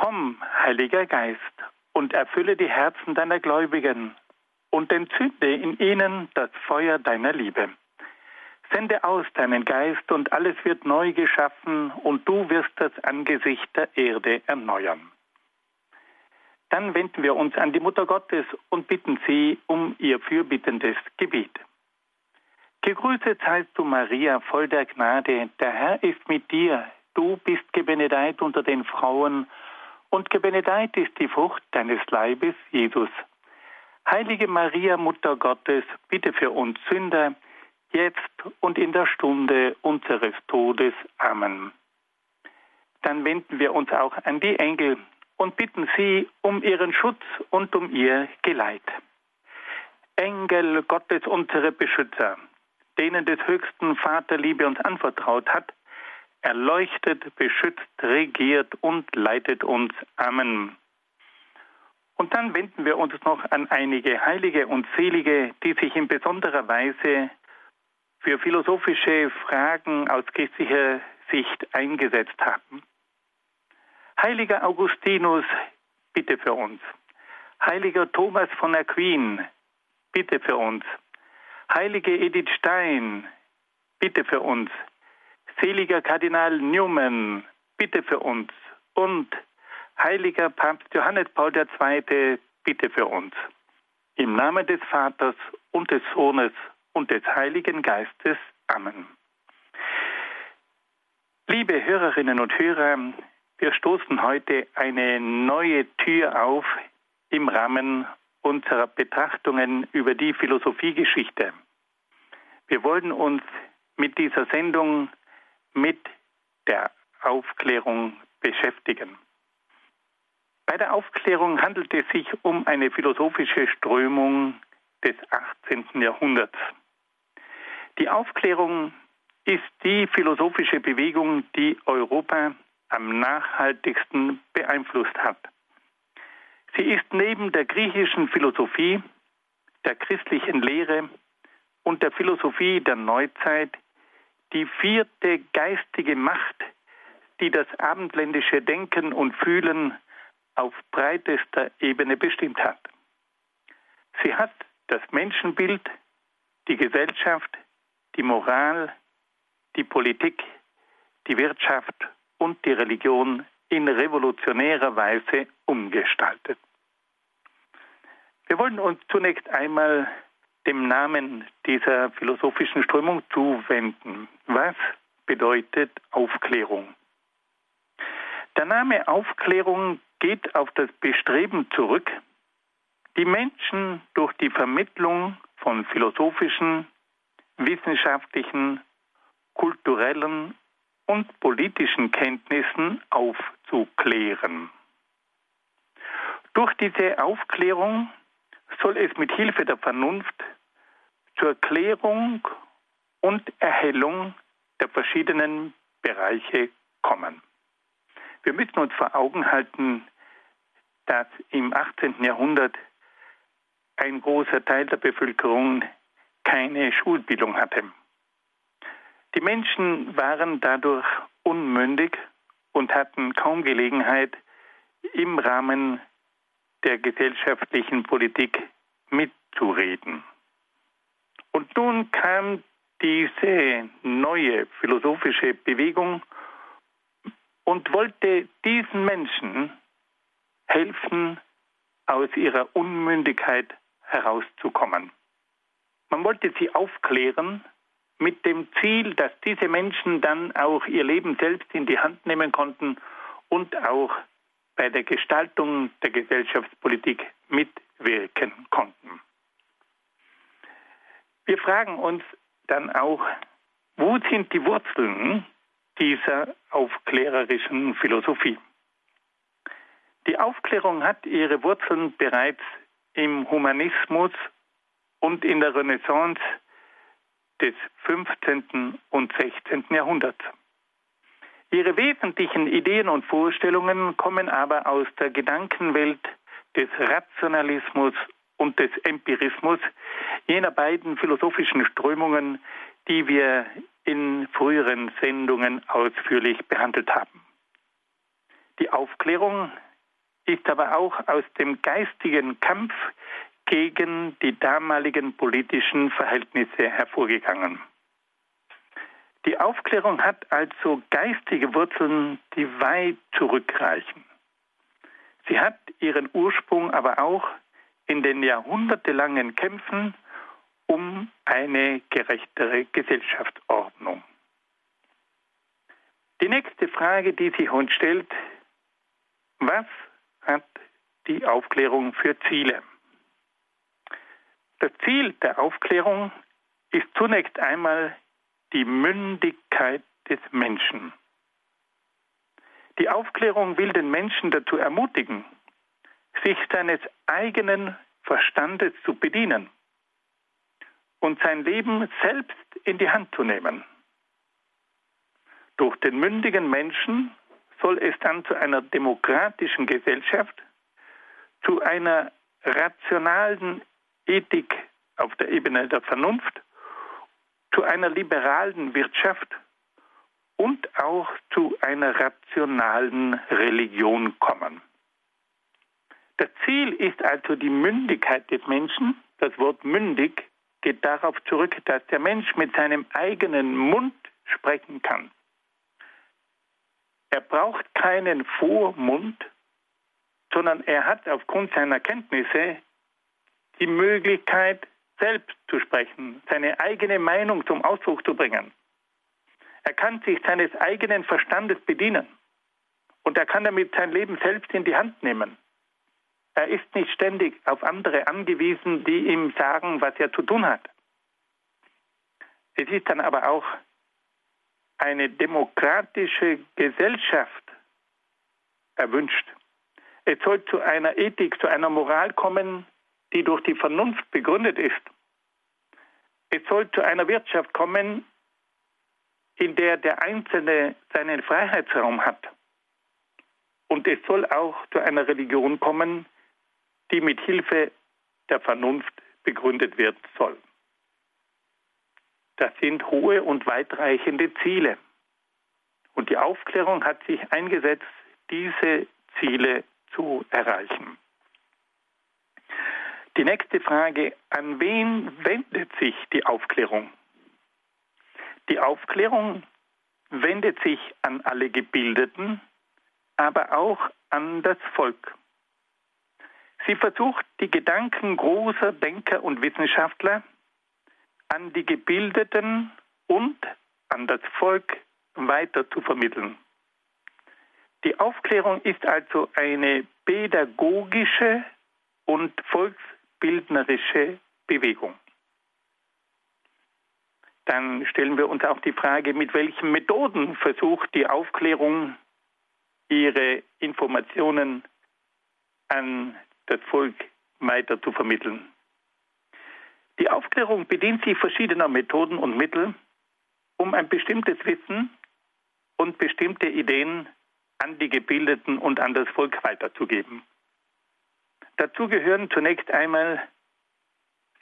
Komm, Heiliger Geist, und erfülle die Herzen deiner Gläubigen und entzünde in ihnen das Feuer deiner Liebe. Sende aus deinen Geist und alles wird neu geschaffen und du wirst das Angesicht der Erde erneuern. Dann wenden wir uns an die Mutter Gottes und bitten sie um ihr fürbittendes Gebet. Gegrüßet seist du, Maria, voll der Gnade, der Herr ist mit dir, du bist gebenedeit unter den Frauen und gebenedeit ist die Frucht deines Leibes, Jesus. Heilige Maria, Mutter Gottes, bitte für uns Sünder, jetzt und in der Stunde unseres Todes. Amen. Dann wenden wir uns auch an die Engel und bitten sie um ihren Schutz und um ihr Geleit. Engel Gottes, unsere Beschützer, denen des höchsten Vaterliebe uns anvertraut hat, erleuchtet, beschützt, regiert und leitet uns. Amen. Und dann wenden wir uns noch an einige Heilige und Selige, die sich in besonderer Weise für philosophische Fragen aus christlicher Sicht eingesetzt haben. Heiliger Augustinus, bitte für uns. Heiliger Thomas von Aquin, bitte für uns. Heilige Edith Stein, bitte für uns seliger Kardinal Newman, bitte für uns. Und heiliger Papst Johannes Paul II, bitte für uns. Im Namen des Vaters und des Sohnes und des Heiligen Geistes. Amen. Liebe Hörerinnen und Hörer, wir stoßen heute eine neue Tür auf im Rahmen unserer Betrachtungen über die Philosophiegeschichte. Wir wollen uns mit dieser Sendung mit der Aufklärung beschäftigen. Bei der Aufklärung handelt es sich um eine philosophische Strömung des 18. Jahrhunderts. Die Aufklärung ist die philosophische Bewegung, die Europa am nachhaltigsten beeinflusst hat. Sie ist neben der griechischen Philosophie, der christlichen Lehre und der Philosophie der Neuzeit die vierte geistige Macht, die das abendländische Denken und Fühlen auf breitester Ebene bestimmt hat. Sie hat das Menschenbild, die Gesellschaft, die Moral, die Politik, die Wirtschaft und die Religion in revolutionärer Weise umgestaltet. Wir wollen uns zunächst einmal dem Namen dieser philosophischen Strömung zuwenden. Was bedeutet Aufklärung? Der Name Aufklärung geht auf das Bestreben zurück, die Menschen durch die Vermittlung von philosophischen, wissenschaftlichen, kulturellen und politischen Kenntnissen aufzuklären. Durch diese Aufklärung soll es mit Hilfe der Vernunft zur Klärung und Erhellung der verschiedenen Bereiche kommen. Wir müssen uns vor Augen halten, dass im 18. Jahrhundert ein großer Teil der Bevölkerung keine Schulbildung hatte. Die Menschen waren dadurch unmündig und hatten kaum Gelegenheit, im Rahmen der gesellschaftlichen Politik mitzureden. Und nun kam diese neue philosophische Bewegung und wollte diesen Menschen helfen, aus ihrer Unmündigkeit herauszukommen. Man wollte sie aufklären mit dem Ziel, dass diese Menschen dann auch ihr Leben selbst in die Hand nehmen konnten und auch bei der Gestaltung der Gesellschaftspolitik mitwirken konnten. Wir fragen uns dann auch, wo sind die Wurzeln dieser aufklärerischen Philosophie? Die Aufklärung hat ihre Wurzeln bereits im Humanismus und in der Renaissance des 15. und 16. Jahrhunderts. Ihre wesentlichen Ideen und Vorstellungen kommen aber aus der Gedankenwelt des Rationalismus und des Empirismus, jener beiden philosophischen Strömungen, die wir in früheren Sendungen ausführlich behandelt haben. Die Aufklärung ist aber auch aus dem geistigen Kampf gegen die damaligen politischen Verhältnisse hervorgegangen. Die Aufklärung hat also geistige Wurzeln, die weit zurückreichen. Sie hat ihren Ursprung aber auch in den jahrhundertelangen Kämpfen um eine gerechtere Gesellschaftsordnung. Die nächste Frage, die sich uns stellt, was hat die Aufklärung für Ziele? Das Ziel der Aufklärung ist zunächst einmal die Mündigkeit des Menschen. Die Aufklärung will den Menschen dazu ermutigen, sich seines eigenen Verstandes zu bedienen und sein Leben selbst in die Hand zu nehmen. Durch den mündigen Menschen soll es dann zu einer demokratischen Gesellschaft, zu einer rationalen Ethik auf der Ebene der Vernunft, zu einer liberalen Wirtschaft und auch zu einer rationalen Religion kommen. Das Ziel ist also die Mündigkeit des Menschen. Das Wort mündig geht darauf zurück, dass der Mensch mit seinem eigenen Mund sprechen kann. Er braucht keinen Vormund, sondern er hat aufgrund seiner Kenntnisse die Möglichkeit, selbst zu sprechen, seine eigene Meinung zum Ausdruck zu bringen. Er kann sich seines eigenen Verstandes bedienen und er kann damit sein Leben selbst in die Hand nehmen. Er ist nicht ständig auf andere angewiesen, die ihm sagen, was er zu tun hat. Es ist dann aber auch eine demokratische Gesellschaft erwünscht. Es soll zu einer Ethik, zu einer Moral kommen, die durch die Vernunft begründet ist. Es soll zu einer Wirtschaft kommen, in der der Einzelne seinen Freiheitsraum hat. Und es soll auch zu einer Religion kommen, die mit Hilfe der Vernunft begründet werden soll. Das sind hohe und weitreichende Ziele. Und die Aufklärung hat sich eingesetzt, diese Ziele zu erreichen. Die nächste Frage, an wen wendet sich die Aufklärung? Die Aufklärung wendet sich an alle Gebildeten, aber auch an das Volk. Sie versucht, die Gedanken großer Denker und Wissenschaftler an die Gebildeten und an das Volk weiter zu vermitteln. Die Aufklärung ist also eine pädagogische und volksbildnerische Bewegung. Dann stellen wir uns auch die Frage, mit welchen Methoden versucht die Aufklärung ihre Informationen an das Volk weiter zu vermitteln. Die Aufklärung bedient sich verschiedener Methoden und Mittel, um ein bestimmtes Wissen und bestimmte Ideen an die Gebildeten und an das Volk weiterzugeben. Dazu gehören zunächst einmal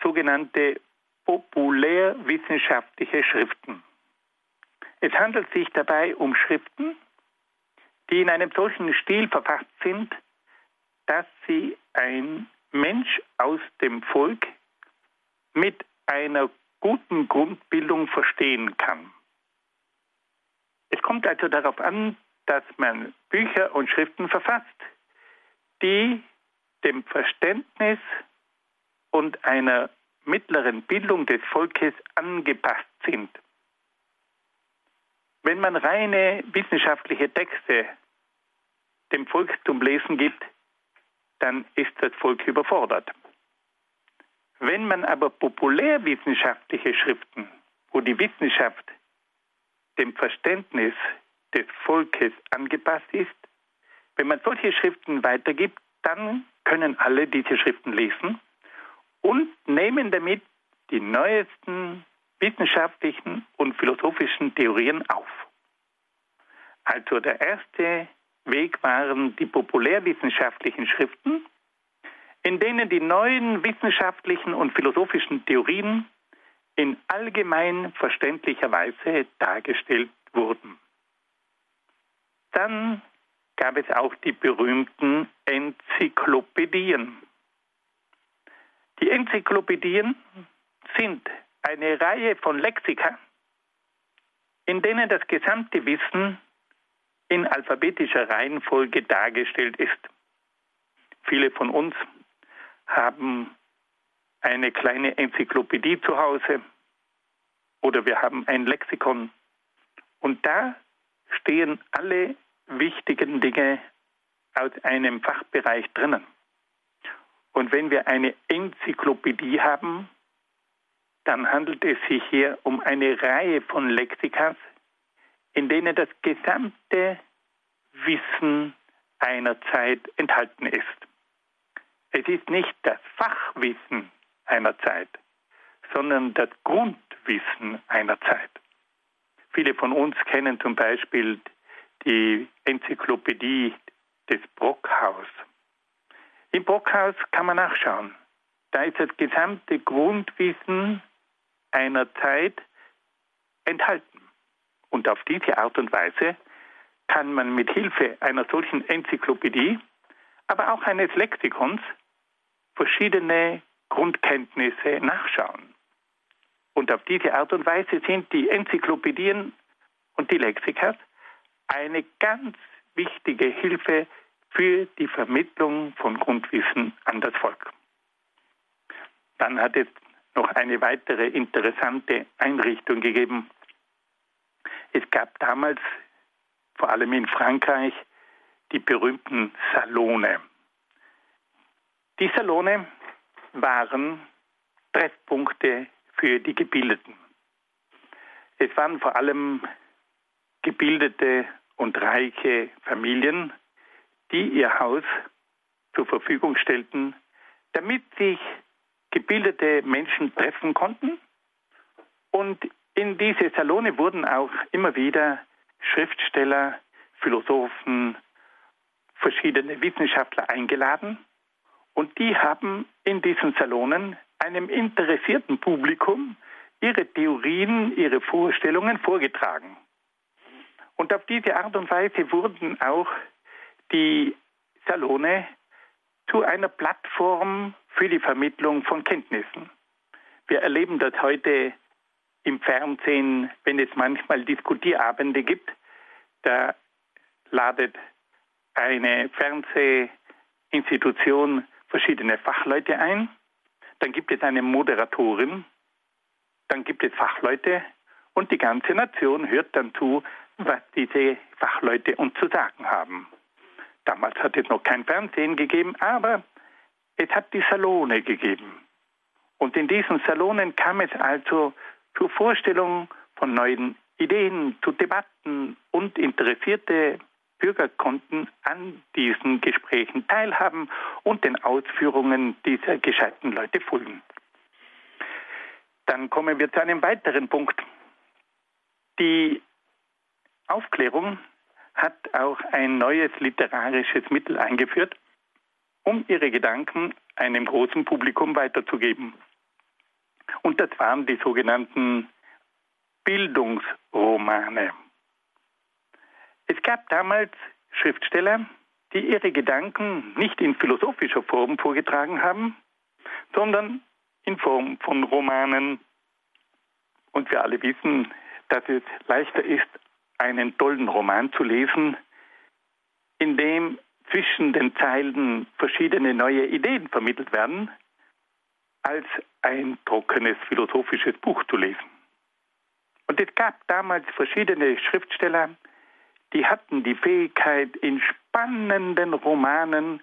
sogenannte populärwissenschaftliche Schriften. Es handelt sich dabei um Schriften, die in einem solchen Stil verfasst sind, dass sie ein Mensch aus dem Volk mit einer guten Grundbildung verstehen kann. Es kommt also darauf an, dass man Bücher und Schriften verfasst, die dem Verständnis und einer mittleren Bildung des Volkes angepasst sind. Wenn man reine wissenschaftliche Texte dem Volk zum Lesen gibt, dann ist das Volk überfordert. Wenn man aber populärwissenschaftliche Schriften, wo die Wissenschaft dem Verständnis des Volkes angepasst ist, Wenn man solche Schriften weitergibt, dann können alle diese Schriften lesen und nehmen damit die neuesten wissenschaftlichen und philosophischen Theorien auf. Also der erste Weg waren die populärwissenschaftlichen Schriften, in denen die neuen wissenschaftlichen und philosophischen Theorien in allgemein verständlicher Weise dargestellt wurden. Dann gab es auch die berühmten Enzyklopädien. Die Enzyklopädien sind eine Reihe von Lexika, in denen das gesamte Wissen in alphabetischer Reihenfolge dargestellt ist. Viele von uns haben eine kleine Enzyklopädie zu Hause oder wir haben ein Lexikon. Und da stehen alle wichtigen Dinge aus einem Fachbereich drinnen. Und wenn wir eine Enzyklopädie haben, dann handelt es sich hier um eine Reihe von Lexikas, in denen das gesamte Wissen einer Zeit enthalten ist. Es ist nicht das Fachwissen einer Zeit, sondern das Grundwissen einer Zeit. Viele von uns kennen zum Beispiel die Enzyklopädie des Brockhaus. Im Brockhaus kann man nachschauen. Da ist das gesamte Grundwissen einer Zeit enthalten. Und auf diese Art und Weise kann man mit Hilfe einer solchen Enzyklopädie, aber auch eines Lexikons, verschiedene Grundkenntnisse nachschauen. Und auf diese Art und Weise sind die Enzyklopädien und die Lexikas eine ganz wichtige Hilfe für die Vermittlung von Grundwissen an das Volk. Dann hat es noch eine weitere interessante Einrichtung gegeben. Es gab damals, vor allem in Frankreich, die berühmten Salone. Die Salone waren Treffpunkte für die Gebildeten. Es waren vor allem gebildete und reiche Familien, die ihr Haus zur Verfügung stellten, damit sich gebildete Menschen treffen konnten. Und in diese Salone wurden auch immer wieder Schriftsteller, Philosophen, verschiedene Wissenschaftler eingeladen. Und die haben in diesen Salonen einem interessierten Publikum ihre Theorien, ihre Vorstellungen vorgetragen. Und auf diese Art und Weise wurden auch die Salone zu einer Plattform für die Vermittlung von Kenntnissen. Wir erleben das heute im Fernsehen, wenn es manchmal Diskutierabende gibt. Da ladet eine Fernsehinstitution verschiedene Fachleute ein. Dann gibt es eine Moderatorin. Dann gibt es Fachleute. Und die ganze Nation hört dann zu, was diese Fachleute uns zu sagen haben. Damals hat es noch kein Fernsehen gegeben, aber es hat die Salone gegeben. Und in diesen Salonen kam es also zur Vorstellung von neuen Ideen, zu Debatten und interessierte Bürger konnten an diesen Gesprächen teilhaben und den Ausführungen dieser gescheiten Leute folgen. Dann kommen wir zu einem weiteren Punkt. Die Aufklärung hat auch ein neues literarisches Mittel eingeführt, um ihre Gedanken einem großen Publikum weiterzugeben. Und das waren die sogenannten Bildungsromane. Es gab damals Schriftsteller, die ihre Gedanken nicht in philosophischer Form vorgetragen haben, sondern in Form von Romanen. Und wir alle wissen, dass es leichter ist, einen tollen Roman zu lesen, in dem zwischen den Zeilen verschiedene neue Ideen vermittelt werden, als ein trockenes philosophisches Buch zu lesen. Und es gab damals verschiedene Schriftsteller, die hatten die Fähigkeit, in spannenden Romanen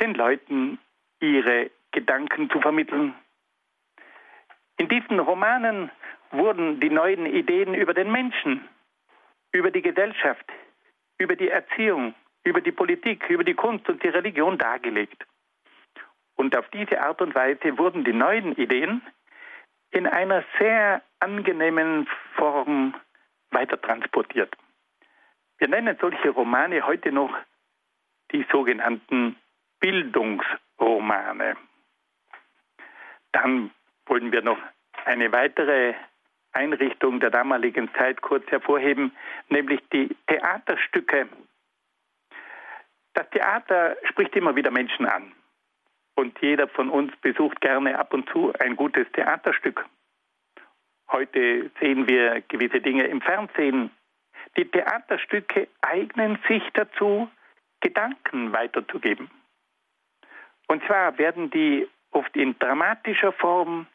den Leuten ihre Gedanken zu vermitteln. In diesen Romanen wurden die neuen Ideen über den Menschen über die Gesellschaft, über die Erziehung, über die Politik, über die Kunst und die Religion dargelegt. Und auf diese Art und Weise wurden die neuen Ideen in einer sehr angenehmen Form weitertransportiert. Wir nennen solche Romane heute noch die sogenannten Bildungsromane. Dann wollen wir noch eine weitere Einrichtung der damaligen Zeit kurz hervorheben, nämlich die Theaterstücke. Das Theater spricht immer wieder Menschen an. Und jeder von uns besucht gerne ab und zu ein gutes Theaterstück. Heute sehen wir gewisse Dinge im Fernsehen. Die Theaterstücke eignen sich dazu, Gedanken weiterzugeben. Und zwar werden die oft in dramatischer Form,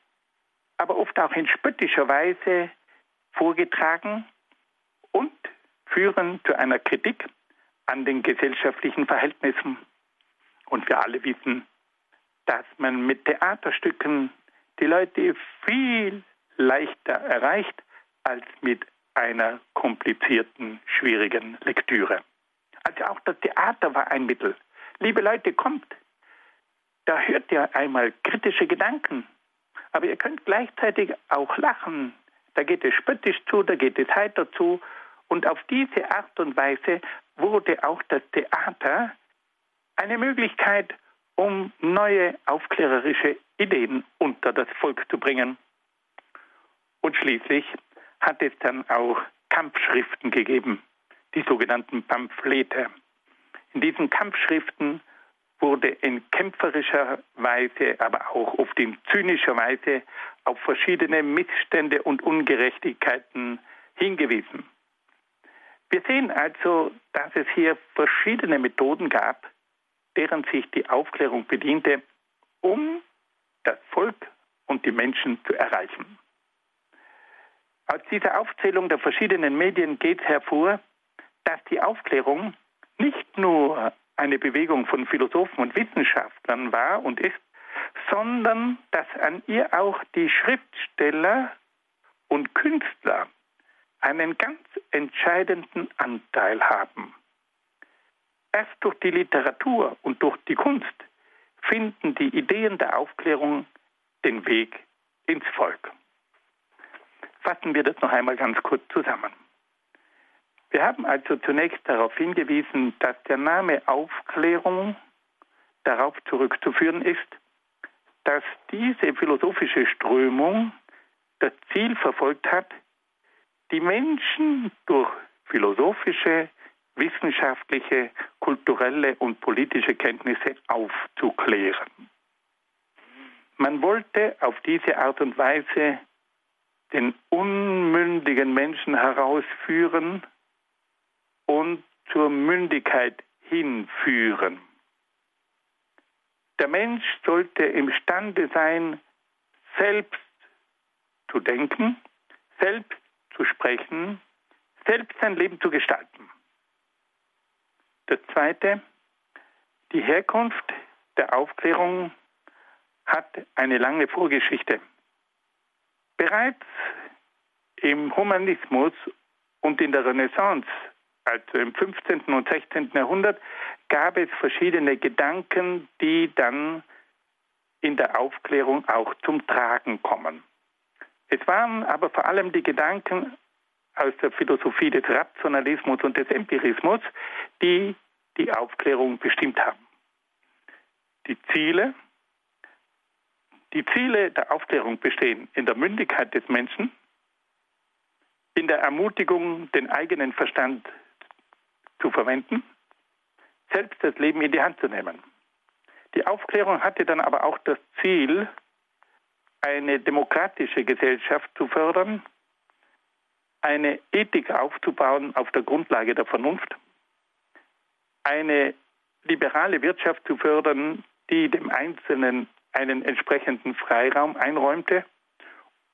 aber oft auch in spöttischer Weise vorgetragen und führen zu einer Kritik an den gesellschaftlichen Verhältnissen. Und wir alle wissen, dass man mit Theaterstücken die Leute viel leichter erreicht als mit einer komplizierten, schwierigen Lektüre. Also auch das Theater war ein Mittel. Liebe Leute, kommt. Da hört ihr einmal kritische Gedanken. Aber ihr könnt gleichzeitig auch lachen. Da geht es spöttisch zu, da geht es heiter zu. Und auf diese Art und Weise wurde auch das Theater eine Möglichkeit, um neue aufklärerische Ideen unter das Volk zu bringen. Und schließlich hat es dann auch Kampfschriften gegeben, die sogenannten Pamphlete. In diesen Kampfschriften wurde in kämpferischer Weise, aber auch oft in zynischer Weise auf verschiedene Missstände und Ungerechtigkeiten hingewiesen. Wir sehen also, dass es hier verschiedene Methoden gab, deren sich die Aufklärung bediente, um das Volk und die Menschen zu erreichen. Aus dieser Aufzählung der verschiedenen Medien geht hervor, dass die Aufklärung nicht nur eine Bewegung von Philosophen und Wissenschaftlern war und ist, sondern dass an ihr auch die Schriftsteller und Künstler einen ganz entscheidenden Anteil haben. Erst durch die Literatur und durch die Kunst finden die Ideen der Aufklärung den Weg ins Volk. Fassen wir das noch einmal ganz kurz zusammen. Wir haben also zunächst darauf hingewiesen, dass der Name Aufklärung darauf zurückzuführen ist, dass diese philosophische Strömung das Ziel verfolgt hat, die Menschen durch philosophische, wissenschaftliche, kulturelle und politische Kenntnisse aufzuklären. Man wollte auf diese Art und Weise den unmündigen Menschen herausführen und zur Mündigkeit hinführen. Der Mensch sollte imstande sein, selbst zu denken, selbst zu sprechen, selbst sein Leben zu gestalten. Das Zweite, die Herkunft der Aufklärung hat eine lange Vorgeschichte. Bereits im Humanismus und in der Renaissance, also im 15. und 16. Jahrhundert, gab es verschiedene Gedanken, die dann in der Aufklärung auch zum Tragen kommen. Es waren aber vor allem die Gedanken aus der Philosophie des Rationalismus und des Empirismus, die die Aufklärung bestimmt haben. Die Ziele, die Ziele der Aufklärung bestehen in der Mündigkeit des Menschen, in der Ermutigung, den eigenen Verstand zu verwenden, selbst das Leben in die Hand zu nehmen. Die Aufklärung hatte dann aber auch das Ziel, eine demokratische Gesellschaft zu fördern, eine Ethik aufzubauen auf der Grundlage der Vernunft, eine liberale Wirtschaft zu fördern, die dem Einzelnen einen entsprechenden Freiraum einräumte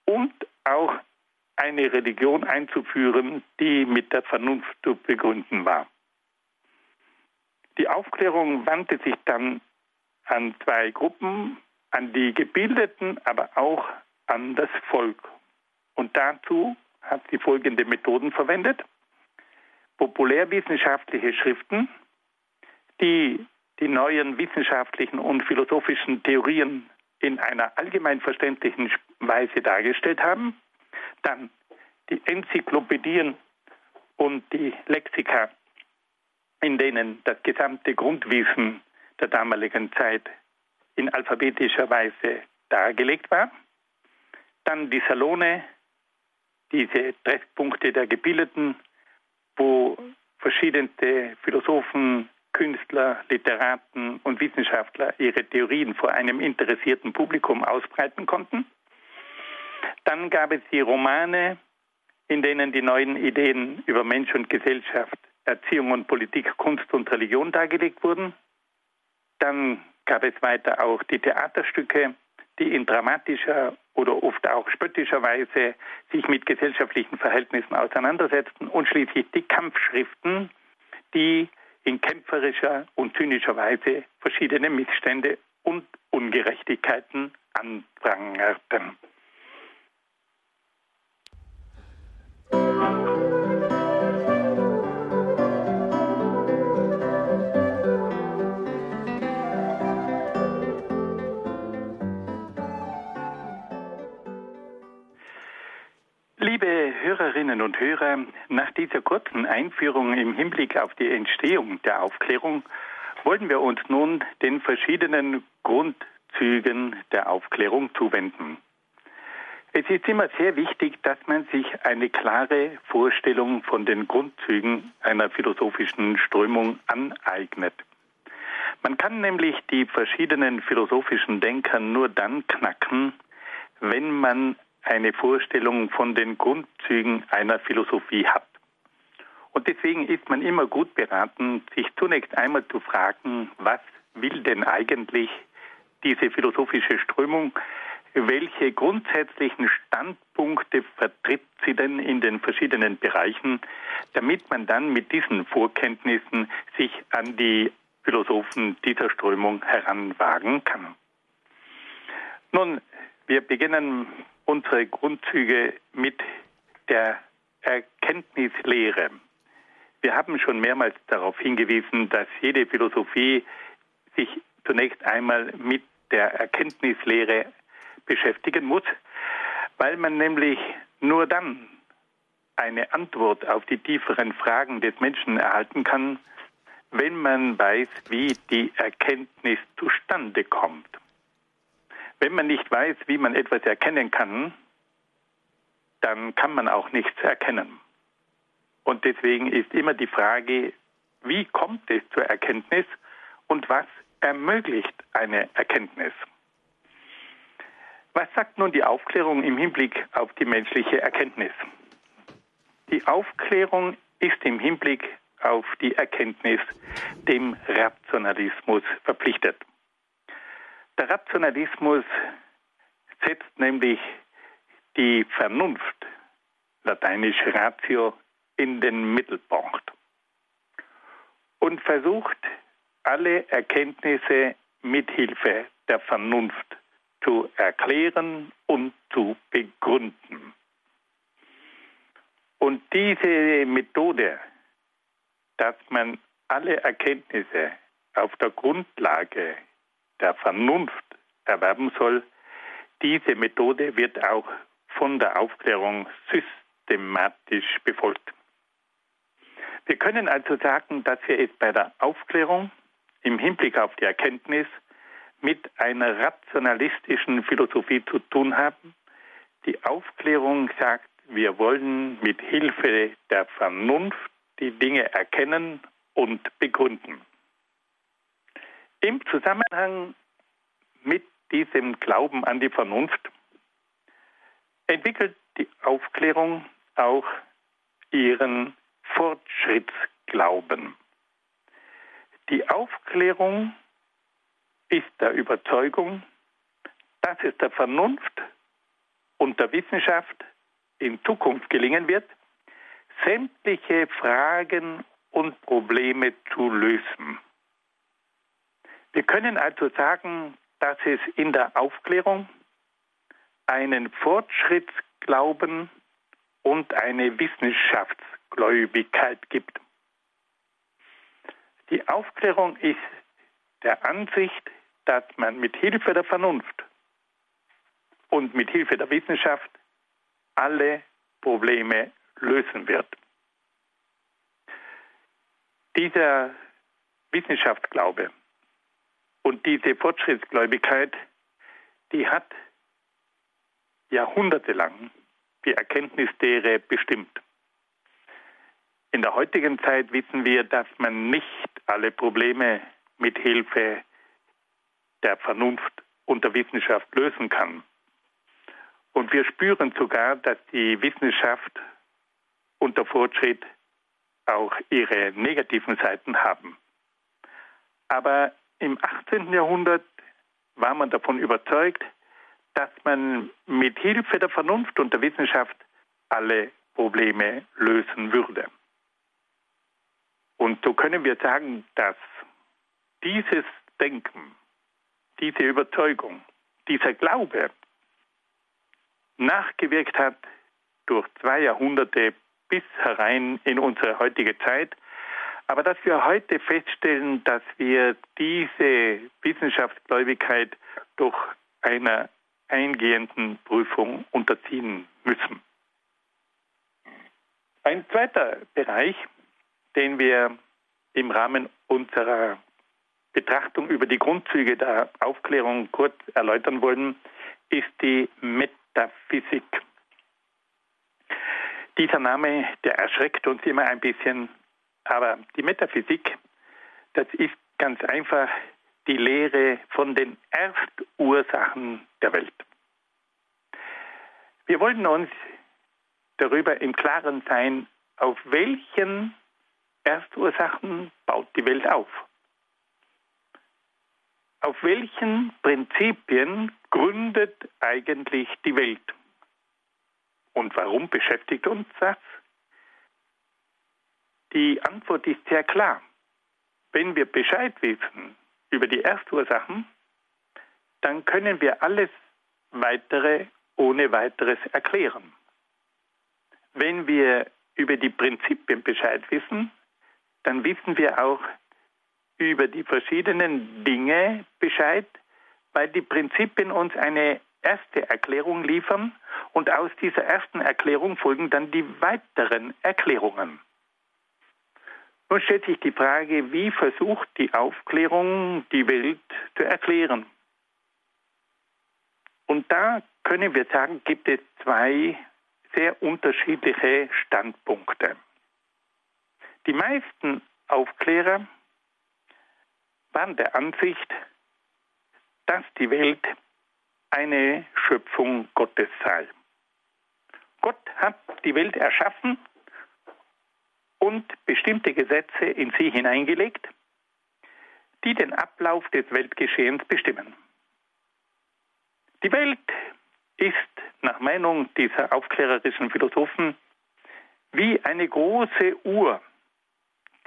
und auch eine Religion einzuführen, die mit der Vernunft zu begründen war. Die Aufklärung wandte sich dann an zwei Gruppen, an die Gebildeten, aber auch an das Volk. Und dazu hat sie folgende Methoden verwendet. Populärwissenschaftliche Schriften, die die neuen wissenschaftlichen und philosophischen Theorien in einer allgemein verständlichen Weise dargestellt haben. Dann die Enzyklopädien und die Lexika, in denen das gesamte Grundwissen der damaligen Zeit in alphabetischer Weise dargelegt war. Dann die Salone, diese Treffpunkte der Gebildeten, wo verschiedenste Philosophen, Künstler, Literaten und Wissenschaftler ihre Theorien vor einem interessierten Publikum ausbreiten konnten. Dann gab es die Romane, in denen die neuen Ideen über Mensch und Gesellschaft, Erziehung und Politik, Kunst und Religion dargelegt wurden. Dann gab es weiter auch die Theaterstücke, die in dramatischer oder oft auch spöttischer Weise sich mit gesellschaftlichen Verhältnissen auseinandersetzten und schließlich die Kampfschriften, die in kämpferischer und zynischer Weise verschiedene Missstände und Ungerechtigkeiten anprangerten. Hörerinnen und Hörer, nach dieser kurzen Einführung im Hinblick auf die Entstehung der Aufklärung wollen wir uns nun den verschiedenen Grundzügen der Aufklärung zuwenden. Es ist immer sehr wichtig, dass man sich eine klare Vorstellung von den Grundzügen einer philosophischen Strömung aneignet. Man kann nämlich die verschiedenen philosophischen Denker nur dann knacken, wenn man eine Vorstellung von den Grundzügen einer Philosophie hat. Und deswegen ist man immer gut beraten, sich zunächst einmal zu fragen, was will denn eigentlich diese philosophische Strömung? Welche grundsätzlichen Standpunkte vertritt sie denn in den verschiedenen Bereichen, damit man dann mit diesen Vorkenntnissen sich an die Philosophen dieser Strömung heranwagen kann? Nun, wir beginnen unsere Grundzüge mit der Erkenntnislehre. Wir haben schon mehrmals darauf hingewiesen, dass jede Philosophie sich zunächst einmal mit der Erkenntnislehre beschäftigen muss, weil man nämlich nur dann eine Antwort auf die tieferen Fragen des Menschen erhalten kann, wenn man weiß, wie die Erkenntnis zustande kommt. Wenn man nicht weiß, wie man etwas erkennen kann, dann kann man auch nichts erkennen. Und deswegen ist immer die Frage, wie kommt es zur Erkenntnis und was ermöglicht eine Erkenntnis? Was sagt nun die Aufklärung im Hinblick auf die menschliche Erkenntnis? Die Aufklärung ist im Hinblick auf die Erkenntnis dem Rationalismus verpflichtet. Der Rationalismus setzt nämlich die Vernunft, lateinisch Ratio, in den Mittelpunkt und versucht, alle Erkenntnisse mit Hilfe der Vernunft zu erklären und zu begründen. Und diese Methode, dass man alle Erkenntnisse auf der Grundlage der Vernunft erwerben soll, diese Methode wird auch von der Aufklärung systematisch befolgt. Wir können also sagen, dass wir es bei der Aufklärung im Hinblick auf die Erkenntnis mit einer rationalistischen Philosophie zu tun haben. Die Aufklärung sagt, wir wollen mit Hilfe der Vernunft die Dinge erkennen und begründen. Im Zusammenhang mit diesem Glauben an die Vernunft entwickelt die Aufklärung auch ihren Fortschrittsglauben. Die Aufklärung ist der Überzeugung, dass es der Vernunft und der Wissenschaft in Zukunft gelingen wird, sämtliche Fragen und Probleme zu lösen. Wir können also sagen, dass es in der Aufklärung einen Fortschrittsglauben und eine Wissenschaftsgläubigkeit gibt. Die Aufklärung ist der Ansicht, dass man mit Hilfe der Vernunft und mit Hilfe der Wissenschaft alle Probleme lösen wird. Dieser Wissenschaftsglaube und diese Fortschrittsgläubigkeit, die hat jahrhundertelang die Erkenntnislehre bestimmt. In der heutigen Zeit wissen wir, dass man nicht alle Probleme mit Hilfe der Vernunft und der Wissenschaft lösen kann. Und wir spüren sogar, dass die Wissenschaft und der Fortschritt auch ihre negativen Seiten haben. Aber im 18. Jahrhundert war man davon überzeugt, dass man mit Hilfe der Vernunft und der Wissenschaft alle Probleme lösen würde. Und so können wir sagen, dass dieses Denken, diese Überzeugung, dieser Glaube nachgewirkt hat durch zwei Jahrhunderte bis herein in unsere heutige Zeit. Aber dass wir heute feststellen, dass wir diese Wissenschaftsgläubigkeit durch einer eingehenden Prüfung unterziehen müssen. Ein zweiter Bereich, den wir im Rahmen unserer Betrachtung über die Grundzüge der Aufklärung kurz erläutern wollen, ist die Metaphysik. Dieser Name, der erschreckt uns immer ein bisschen, aber die Metaphysik, das ist ganz einfach die Lehre von den Erstursachen der Welt. Wir wollten uns darüber im Klaren sein, auf welchen Erstursachen baut die Welt auf. Auf welchen Prinzipien gründet eigentlich die Welt? Und warum beschäftigt uns das? Die Antwort ist sehr klar. Wenn wir Bescheid wissen über die Erstursachen, dann können wir alles weitere ohne weiteres erklären. Wenn wir über die Prinzipien Bescheid wissen, dann wissen wir auch über die verschiedenen Dinge Bescheid, weil die Prinzipien uns eine erste Erklärung liefern und aus dieser ersten Erklärung folgen dann die weiteren Erklärungen. Nun stellt sich die Frage, wie versucht die Aufklärung die Welt zu erklären? Und da können wir sagen, gibt es zwei sehr unterschiedliche Standpunkte. Die meisten Aufklärer waren der Ansicht, dass die Welt eine Schöpfung Gottes sei. Gott hat die Welt erschaffen und bestimmte Gesetze in sie hineingelegt, die den Ablauf des Weltgeschehens bestimmen. Die Welt ist nach Meinung dieser aufklärerischen Philosophen wie eine große Uhr,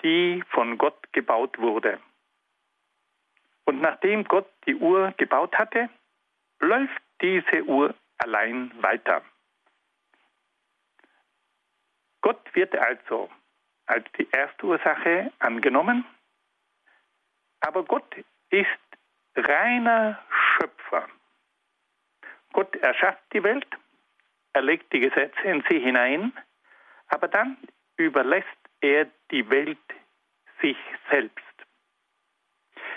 die von Gott gebaut wurde. Und nachdem Gott die Uhr gebaut hatte, läuft diese Uhr allein weiter. Gott wird also als die erste Ursache angenommen, aber Gott ist reiner Schöpfer. Gott erschafft die Welt, er legt die Gesetze in sie hinein, aber dann überlässt er die Welt sich selbst.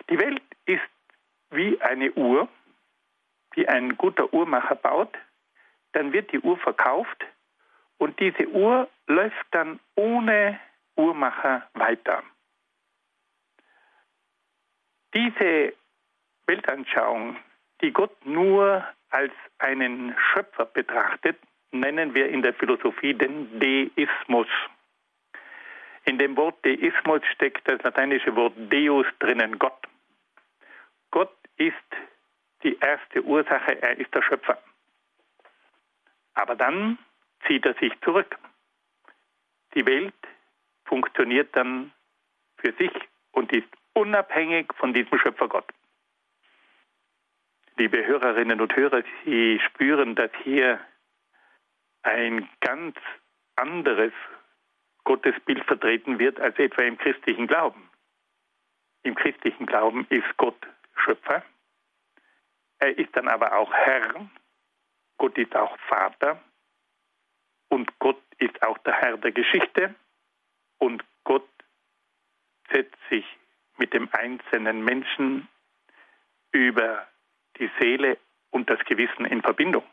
Die Welt ist wie eine Uhr, die ein guter Uhrmacher baut, dann wird die Uhr verkauft und diese Uhr läuft dann ohne Uhrmacher weiter. Diese Weltanschauung, die Gott nur als einen Schöpfer betrachtet, nennen wir in der Philosophie den Deismus. In dem Wort Deismus steckt das lateinische Wort Deus drinnen, Gott. Gott ist die erste Ursache, er ist der Schöpfer. Aber dann zieht er sich zurück. Die Welt funktioniert dann für sich und ist unabhängig von diesem Schöpfer Gott. Liebe Hörerinnen und Hörer, Sie spüren, dass hier ein ganz anderes Gottesbild vertreten wird als etwa im christlichen Glauben. im christlichen Glauben ist Gott Schöpfer. Er ist dann aber auch Herr. Gott ist auch Vater. Und Gott ist auch der Herr der Geschichte. Und Gott setzt sich mit dem einzelnen Menschen über die Seele und das Gewissen in Verbindung.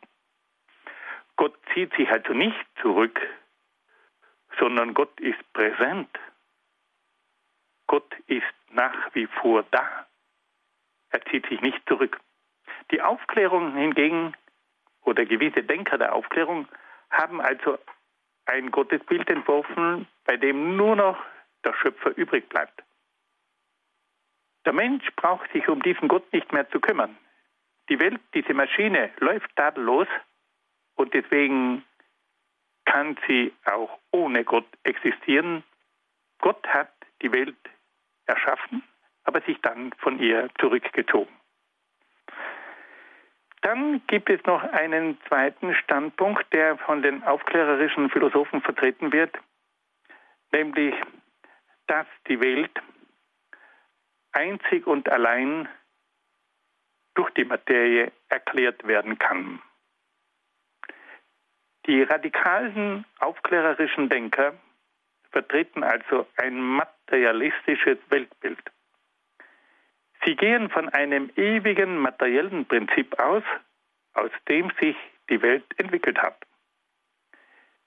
Gott zieht sich also nicht zurück, sondern Gott ist präsent. Gott ist nach wie vor da. Er zieht sich nicht zurück. Die Aufklärung hingegen oder gewisse Denker der Aufklärung haben also ein Gottesbild entworfen, bei dem nur noch der Schöpfer übrig bleibt. Der Mensch braucht sich um diesen Gott nicht mehr zu kümmern. Die Welt, diese Maschine läuft tadellos und deswegen kann sie auch ohne Gott existieren. Gott hat die Welt erschaffen, aber sich dann von ihr zurückgezogen. Dann gibt es noch einen zweiten Standpunkt, der von den aufklärerischen Philosophen vertreten wird, nämlich, dass die Welt einzig und allein durch die Materie erklärt werden kann. Die radikalen aufklärerischen Denker vertreten also ein materialistisches Weltbild. Sie gehen von einem ewigen materiellen Prinzip aus, aus dem sich die Welt entwickelt hat.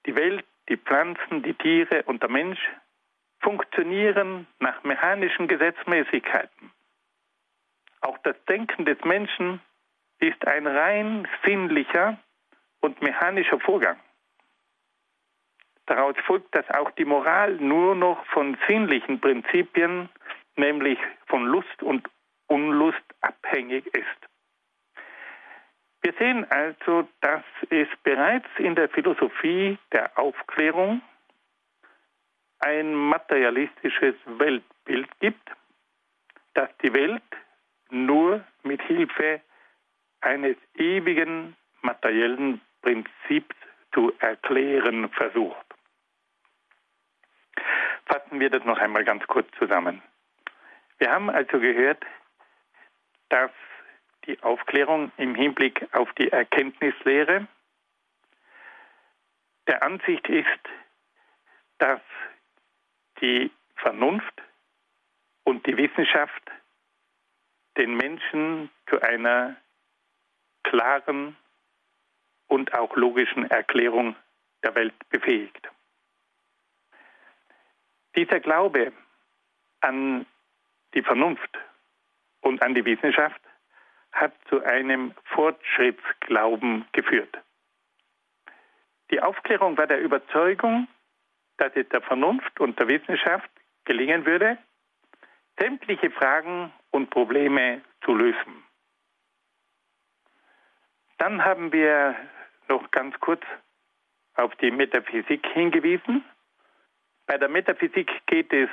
Die Welt, die Pflanzen, die Tiere und der Mensch funktionieren nach mechanischen Gesetzmäßigkeiten. Auch das Denken des Menschen ist ein rein sinnlicher und mechanischer Vorgang. Daraus folgt, dass auch die Moral nur noch von sinnlichen Prinzipien, nämlich von Lust und Unlust abhängig ist. Wir sehen also, dass es bereits in der Philosophie der Aufklärung ein materialistisches Weltbild gibt, das die Welt nur mit Hilfe eines ewigen materiellen Prinzips zu erklären versucht. Fassen wir das noch einmal ganz kurz zusammen. Wir haben also gehört, dass die Aufklärung im Hinblick auf die Erkenntnislehre der Ansicht ist, dass die Vernunft und die Wissenschaft den Menschen zu einer klaren und auch logischen Erklärung der Welt befähigt. Dieser Glaube an die Vernunft und an die Wissenschaft hat zu einem Fortschrittsglauben geführt. Die Aufklärung war der Überzeugung, dass es der Vernunft und der Wissenschaft gelingen würde, sämtliche Fragen und Probleme zu lösen. Dann haben wir noch ganz kurz auf die Metaphysik hingewiesen. Bei der Metaphysik geht es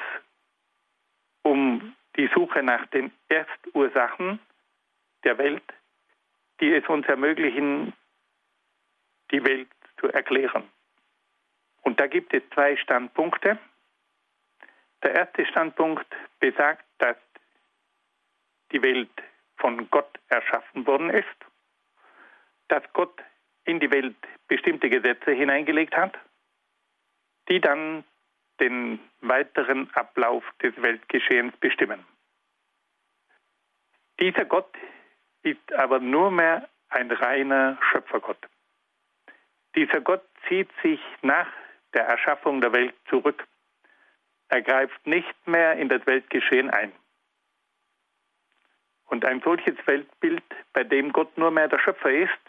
um die Suche nach den Erstursachen der Welt, die es uns ermöglichen, die Welt zu erklären. Und da gibt es zwei Standpunkte. Der erste Standpunkt besagt, dass die Welt von Gott erschaffen worden ist, dass Gott in die Welt bestimmte Gesetze hineingelegt hat, die dann den weiteren Ablauf des Weltgeschehens bestimmen. Dieser Gott ist aber nur mehr ein reiner Schöpfergott. Dieser Gott zieht sich nach der Erschaffung der Welt zurück. Er greift nicht mehr in das Weltgeschehen ein. Und ein solches Weltbild, bei dem Gott nur mehr der Schöpfer ist,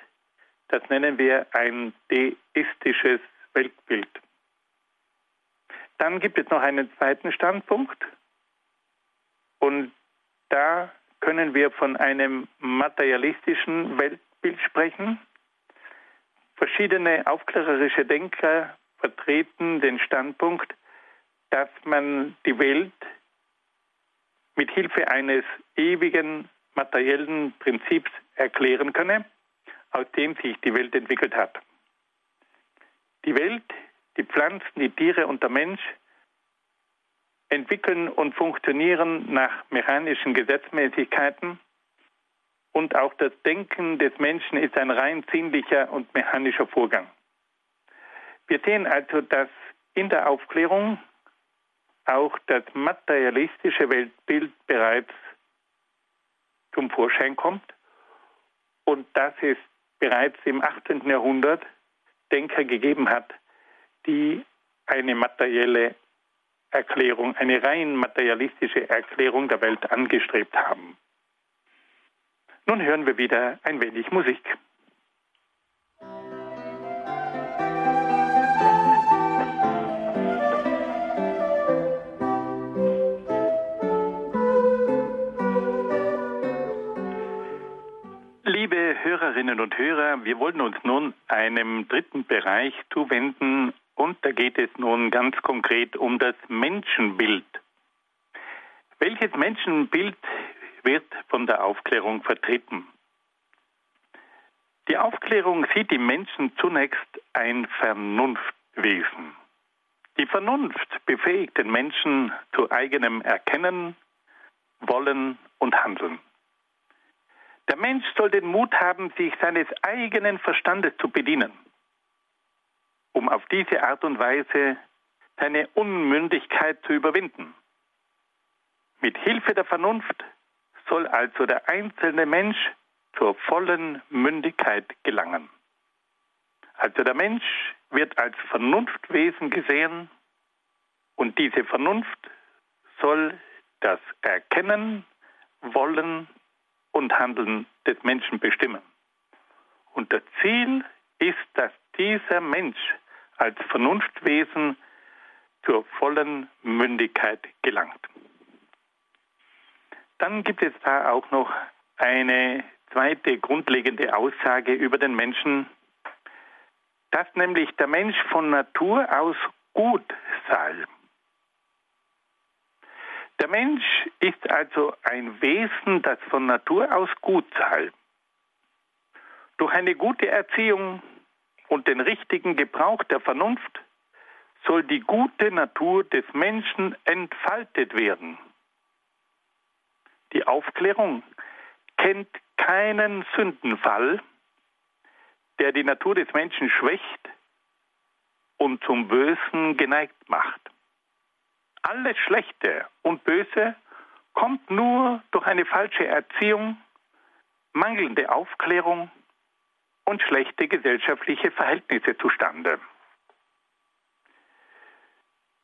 das nennen wir ein deistisches Weltbild. Dann gibt es noch einen zweiten Standpunkt. Und da können wir von einem materialistischen Weltbild sprechen. Verschiedene aufklärerische Denker vertreten den Standpunkt, dass man die Welt mit Hilfe eines ewigen materiellen Prinzips erklären könne, aus dem sich die Welt entwickelt hat. Die Welt, die Pflanzen, die Tiere und der Mensch entwickeln und funktionieren nach mechanischen Gesetzmäßigkeiten und auch das Denken des Menschen ist ein rein sinnlicher und mechanischer Vorgang. Wir sehen also, dass in der Aufklärung auch das materialistische Weltbild bereits zum Vorschein kommt und dass es bereits im 18. Jahrhundert Denker gegeben hat, die eine materielle Erklärung, eine rein materialistische Erklärung der Welt angestrebt haben. Nun hören wir wieder ein wenig Musik. Liebe Hörerinnen und Hörer, wir wollen uns nun einem dritten Bereich zuwenden und da geht es nun ganz konkret um das Menschenbild. Welches Menschenbild wird von der Aufklärung vertreten? Die Aufklärung sieht im Menschen zunächst ein Vernunftwesen. Die Vernunft befähigt den Menschen zu eigenem Erkennen, Wollen und Handeln. Der Mensch soll den Mut haben, sich seines eigenen Verstandes zu bedienen um auf diese Art und Weise seine Unmündigkeit zu überwinden. Mit Hilfe der Vernunft soll also der einzelne Mensch zur vollen Mündigkeit gelangen. Also der Mensch wird als Vernunftwesen gesehen und diese Vernunft soll das Erkennen, Wollen und Handeln des Menschen bestimmen. Und das Ziel ist, dass dieser Mensch als Vernunftwesen zur vollen Mündigkeit gelangt. Dann gibt es da auch noch eine zweite grundlegende Aussage über den Menschen, dass nämlich der Mensch von Natur aus gut sei. Der Mensch ist also ein Wesen, das von Natur aus gut sei. Durch eine gute Erziehung und den richtigen Gebrauch der Vernunft soll die gute Natur des Menschen entfaltet werden. Die Aufklärung kennt keinen Sündenfall, der die Natur des Menschen schwächt und zum Bösen geneigt macht. Alles Schlechte und Böse kommt nur durch eine falsche Erziehung, mangelnde Aufklärung und schlechte gesellschaftliche Verhältnisse zustande.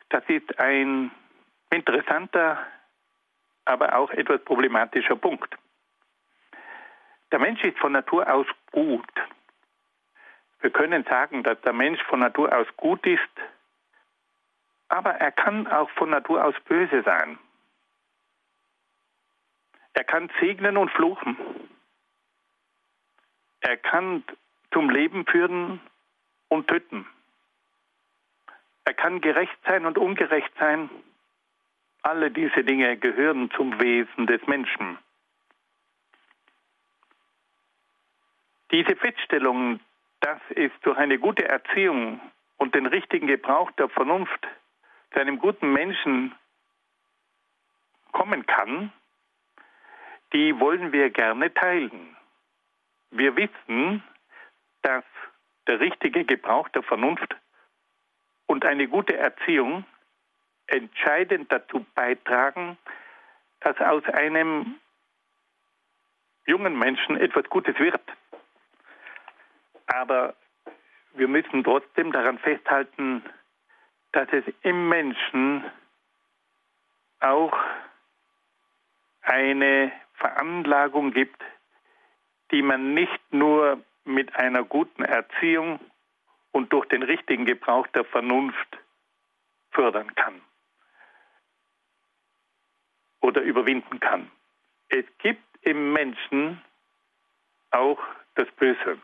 Das ist ein interessanter, aber auch etwas problematischer Punkt. Der Mensch ist von Natur aus gut. Wir können sagen, dass der Mensch von Natur aus gut ist, aber er kann auch von Natur aus böse sein. Er kann segnen und fluchen. Er kann zum Leben führen und töten. Er kann gerecht sein und ungerecht sein. Alle diese Dinge gehören zum Wesen des Menschen. Diese Feststellung, dass es durch eine gute Erziehung und den richtigen Gebrauch der Vernunft zu einem guten Menschen kommen kann, die wollen wir gerne teilen. Wir wissen, dass der richtige Gebrauch der Vernunft und eine gute Erziehung entscheidend dazu beitragen, dass aus einem jungen Menschen etwas Gutes wird. Aber wir müssen trotzdem daran festhalten, dass es im Menschen auch eine Veranlagung gibt, die man nicht nur mit einer guten Erziehung und durch den richtigen Gebrauch der Vernunft fördern kann oder überwinden kann. Es gibt im Menschen auch das Böse.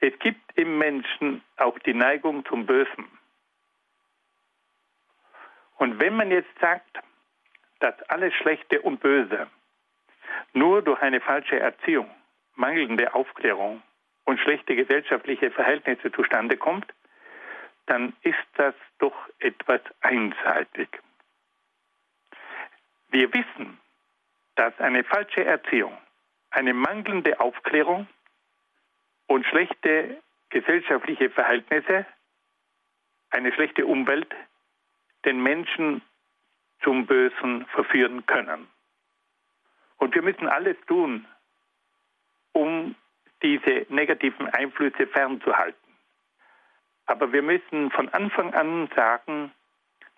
Es gibt im Menschen auch die Neigung zum Bösen. Und wenn man jetzt sagt, dass alles Schlechte und Böse nur durch eine falsche Erziehung, mangelnde Aufklärung und schlechte gesellschaftliche Verhältnisse zustande kommt, dann ist das doch etwas einseitig. Wir wissen, dass eine falsche Erziehung, eine mangelnde Aufklärung und schlechte gesellschaftliche Verhältnisse, eine schlechte Umwelt den Menschen zum Bösen verführen können. Und wir müssen alles tun, um diese negativen Einflüsse fernzuhalten. Aber wir müssen von Anfang an sagen,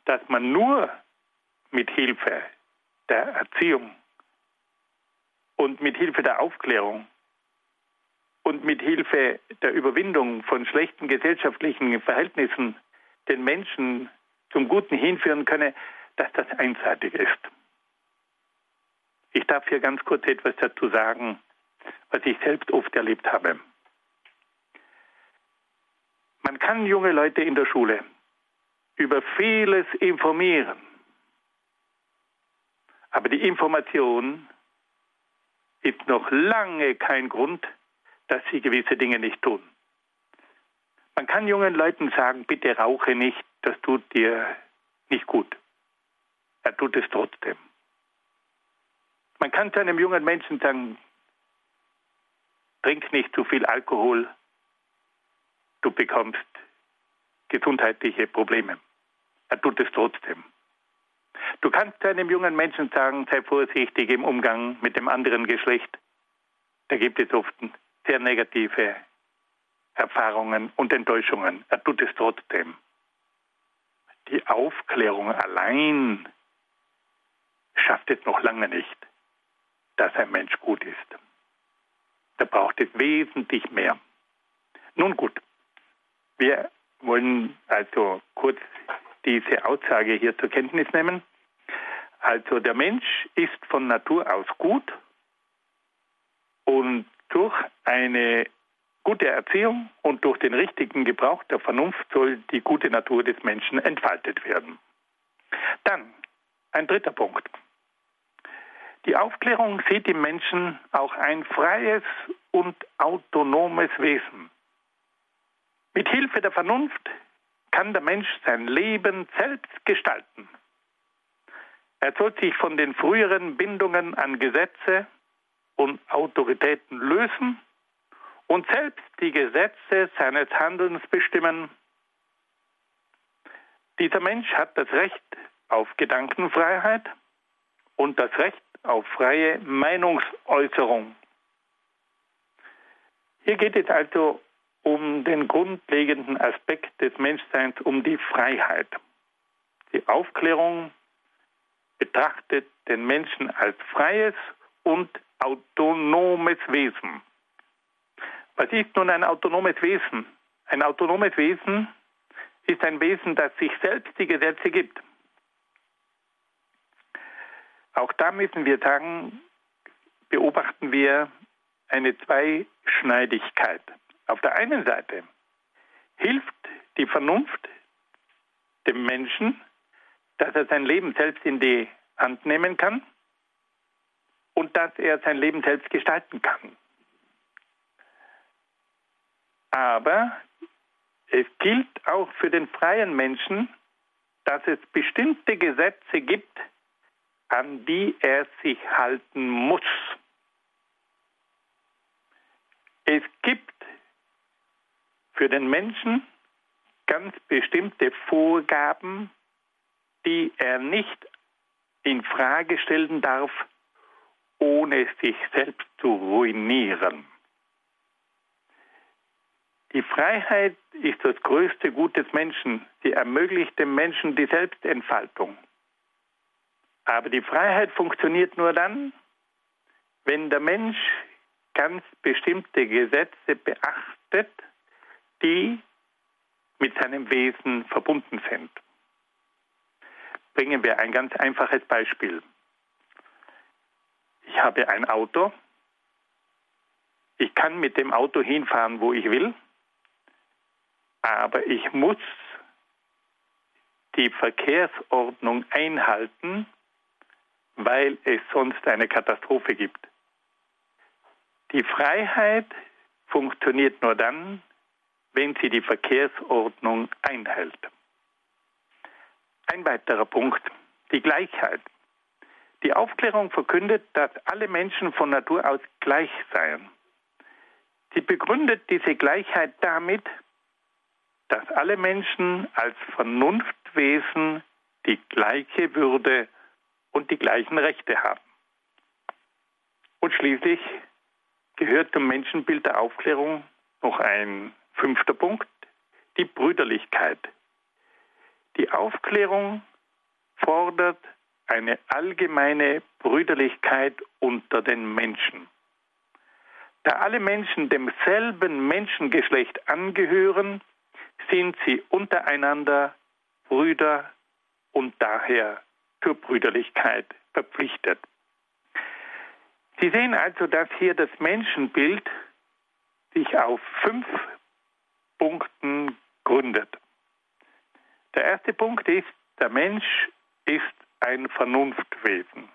dass man nur mit Hilfe der Erziehung und mit Hilfe der Aufklärung und mit Hilfe der Überwindung von schlechten gesellschaftlichen Verhältnissen den Menschen zum Guten hinführen könne, dass das einseitig ist. Ich darf hier ganz kurz etwas dazu sagen, was ich selbst oft erlebt habe. Man kann junge Leute in der Schule über vieles informieren, aber die Information ist noch lange kein Grund, dass sie gewisse Dinge nicht tun. Man kann jungen Leuten sagen, bitte rauche nicht, das tut dir nicht gut. Er tut es trotzdem. Man kann zu einem jungen Menschen sagen, trink nicht zu viel Alkohol, du bekommst gesundheitliche Probleme. Er tut es trotzdem. Du kannst zu einem jungen Menschen sagen, sei vorsichtig im Umgang mit dem anderen Geschlecht. Da gibt es oft sehr negative Erfahrungen und Enttäuschungen. Er tut es trotzdem. Die Aufklärung allein schafft es noch lange nicht, dass ein Mensch gut ist. Da braucht es wesentlich mehr. Nun gut, wir wollen also kurz diese Aussage hier zur Kenntnis nehmen. Also der Mensch ist von Natur aus gut und durch eine gute Erziehung und durch den richtigen Gebrauch der Vernunft soll die gute Natur des Menschen entfaltet werden. Dann ein dritter Punkt. Die Aufklärung sieht im Menschen auch ein freies und autonomes Wesen. Mit Hilfe der Vernunft kann der Mensch sein Leben selbst gestalten. Er soll sich von den früheren Bindungen an Gesetze und Autoritäten lösen und selbst die Gesetze seines Handelns bestimmen. Dieser Mensch hat das Recht auf Gedankenfreiheit und das Recht auf freie Meinungsäußerung. Hier geht es also um den grundlegenden Aspekt des Menschseins, um die Freiheit. Die Aufklärung betrachtet den Menschen als freies und autonomes Wesen. Was ist nun ein autonomes Wesen? Ein autonomes Wesen ist ein Wesen, das sich selbst die Gesetze gibt. Auch da müssen wir sagen, beobachten wir eine Zweischneidigkeit. Auf der einen Seite hilft die Vernunft dem Menschen, dass er sein Leben selbst in die Hand nehmen kann und dass er sein Leben selbst gestalten kann. Aber es gilt auch für den freien Menschen, dass es bestimmte Gesetze gibt, an die er sich halten muss. Es gibt für den Menschen ganz bestimmte Vorgaben, die er nicht in Frage stellen darf, ohne sich selbst zu ruinieren. Die Freiheit ist das größte Gut des Menschen. Sie ermöglicht dem Menschen die Selbstentfaltung. Aber die Freiheit funktioniert nur dann, wenn der Mensch ganz bestimmte Gesetze beachtet, die mit seinem Wesen verbunden sind. Bringen wir ein ganz einfaches Beispiel. Ich habe ein Auto. Ich kann mit dem Auto hinfahren, wo ich will, aber ich muss die Verkehrsordnung einhalten, weil es sonst eine Katastrophe gibt. Die Freiheit funktioniert nur dann, wenn sie die Verkehrsordnung einhält. Ein weiterer Punkt, die Gleichheit. Die Aufklärung verkündet, dass alle Menschen von Natur aus gleich seien. Sie begründet diese Gleichheit damit, dass alle Menschen als Vernunftwesen die gleiche Würde und die gleichen Rechte haben. Und schließlich gehört zum Menschenbild der Aufklärung noch ein fünfter Punkt, die Brüderlichkeit. Die Aufklärung fordert eine allgemeine Brüderlichkeit unter den Menschen. Da alle Menschen demselben Menschengeschlecht angehören, sind sie untereinander Brüder und daher zur Brüderlichkeit verpflichtet. Sie sehen also, dass hier das Menschenbild sich auf fünf Punkten gründet. Der erste Punkt ist, der Mensch ist ein Vernunftwesen.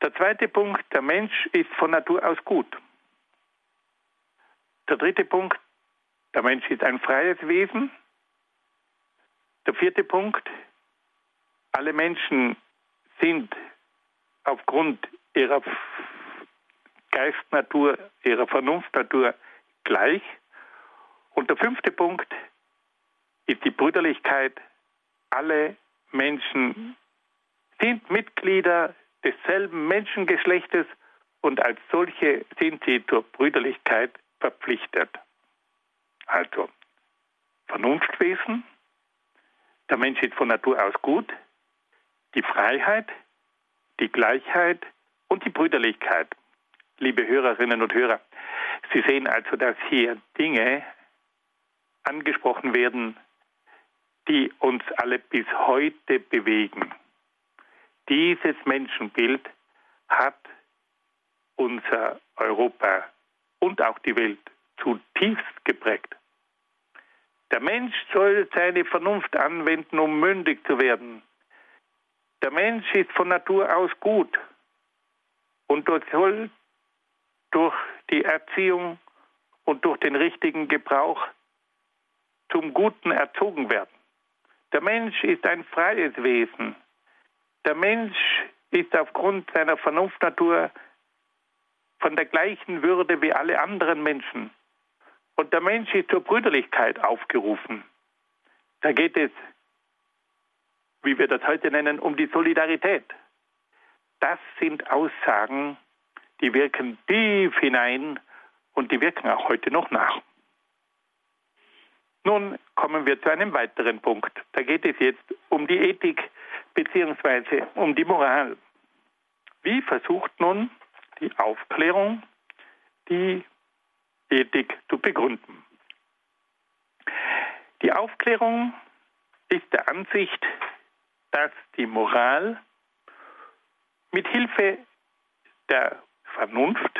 Der zweite Punkt, der Mensch ist von Natur aus gut. Der dritte Punkt, der Mensch ist ein freies Wesen. Der vierte Punkt, alle Menschen sind aufgrund ihrer Geistnatur, ihrer Vernunftnatur gleich. Und der fünfte Punkt ist die Brüderlichkeit. Alle Menschen sind Mitglieder desselben Menschengeschlechtes und als solche sind sie zur Brüderlichkeit verpflichtet. Also Vernunftwesen, der Mensch ist von Natur aus gut, die Freiheit, die Gleichheit und die Brüderlichkeit. Liebe Hörerinnen und Hörer, Sie sehen also, dass hier Dinge angesprochen werden, die uns alle bis heute bewegen. Dieses Menschenbild hat unser Europa und auch die Welt zutiefst geprägt. Der Mensch soll seine Vernunft anwenden, um mündig zu werden. Der Mensch ist von Natur aus gut und soll durch die Erziehung und durch den richtigen Gebrauch zum Guten erzogen werden. Der Mensch ist ein freies Wesen. Der Mensch ist aufgrund seiner Vernunftnatur von der gleichen Würde wie alle anderen Menschen. Und der Mensch ist zur Brüderlichkeit aufgerufen. Da geht es, wie wir das heute nennen, um die Solidarität. Das sind Aussagen, die wirken tief hinein und die wirken auch heute noch nach. Nun kommen wir zu einem weiteren Punkt. Da geht es jetzt um die Ethik bzw. um die Moral. Wie versucht nun die Aufklärung die Ethik zu begründen? Die Aufklärung ist der Ansicht, dass die Moral mit Hilfe der Vernunft,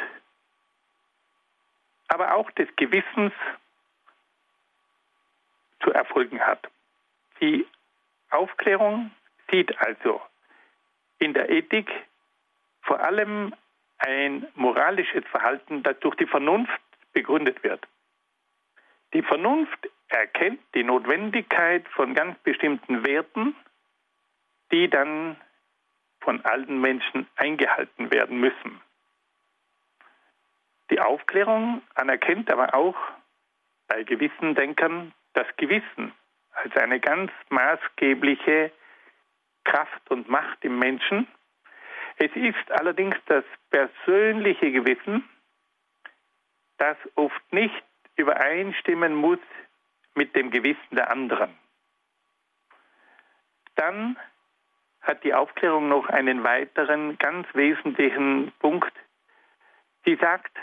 aber auch des Gewissens zu erfolgen hat. Die Aufklärung sieht also in der Ethik vor allem ein moralisches Verhalten, das durch die Vernunft begründet wird. Die Vernunft erkennt die Notwendigkeit von ganz bestimmten Werten, die dann von allen Menschen eingehalten werden müssen. Die Aufklärung anerkennt aber auch bei gewissen Denkern das Gewissen als eine ganz maßgebliche Kraft und Macht im Menschen. Es ist allerdings das persönliche Gewissen, das oft nicht übereinstimmen muss mit dem Gewissen der anderen. Dann hat die Aufklärung noch einen weiteren ganz wesentlichen Punkt. Sie sagt,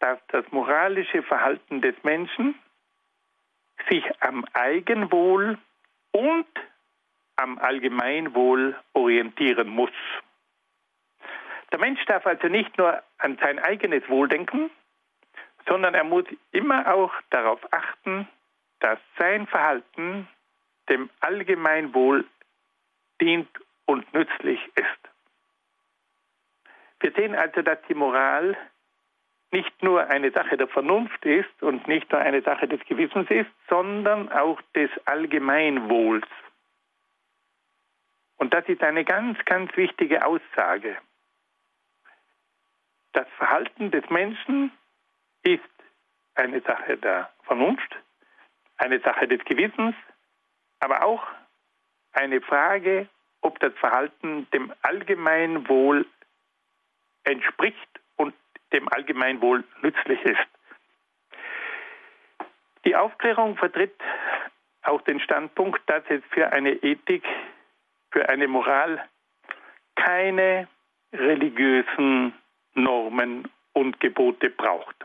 dass das moralische Verhalten des Menschen sich am Eigenwohl und am Allgemeinwohl orientieren muss. Der Mensch darf also nicht nur an sein eigenes Wohl denken, sondern er muss immer auch darauf achten, dass sein Verhalten dem Allgemeinwohl dient und nützlich ist. Wir sehen also, dass die Moral nicht nur eine Sache der Vernunft ist und nicht nur eine Sache des Gewissens ist, sondern auch des Allgemeinwohls. Und das ist eine ganz, ganz wichtige Aussage. Das Verhalten des Menschen ist eine Sache der Vernunft, eine Sache des Gewissens, aber auch eine Frage, ob das Verhalten dem Allgemeinwohl entspricht und dem Allgemeinwohl nützlich ist. Die Aufklärung vertritt auch den Standpunkt, dass es für eine Ethik, für eine Moral keine religiösen Normen und Gebote braucht.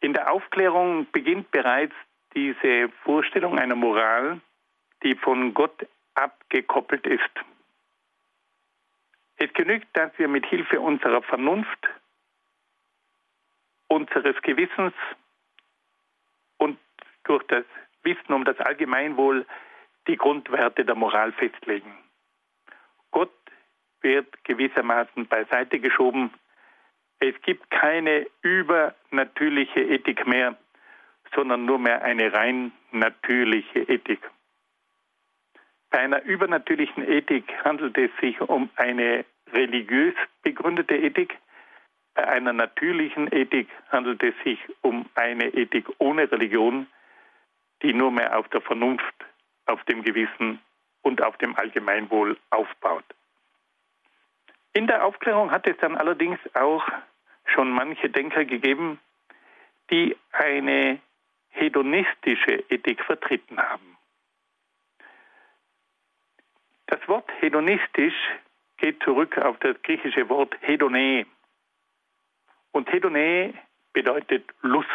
In der Aufklärung beginnt bereits diese Vorstellung einer Moral, die von Gott abgekoppelt ist. Es genügt, dass wir mit Hilfe unserer Vernunft, unseres Gewissens und durch das Wissen um das Allgemeinwohl die Grundwerte der Moral festlegen. Gott wird gewissermaßen beiseite geschoben. Es gibt keine übernatürliche Ethik mehr, sondern nur mehr eine rein natürliche Ethik. Bei einer übernatürlichen Ethik handelt es sich um eine religiös begründete Ethik. Bei einer natürlichen Ethik handelt es sich um eine Ethik ohne Religion, die nur mehr auf der Vernunft, auf dem Gewissen und auf dem Allgemeinwohl aufbaut. In der Aufklärung hat es dann allerdings auch schon manche Denker gegeben, die eine hedonistische Ethik vertreten haben. Das Wort hedonistisch geht zurück auf das griechische Wort hedone. Und hedone bedeutet Lust.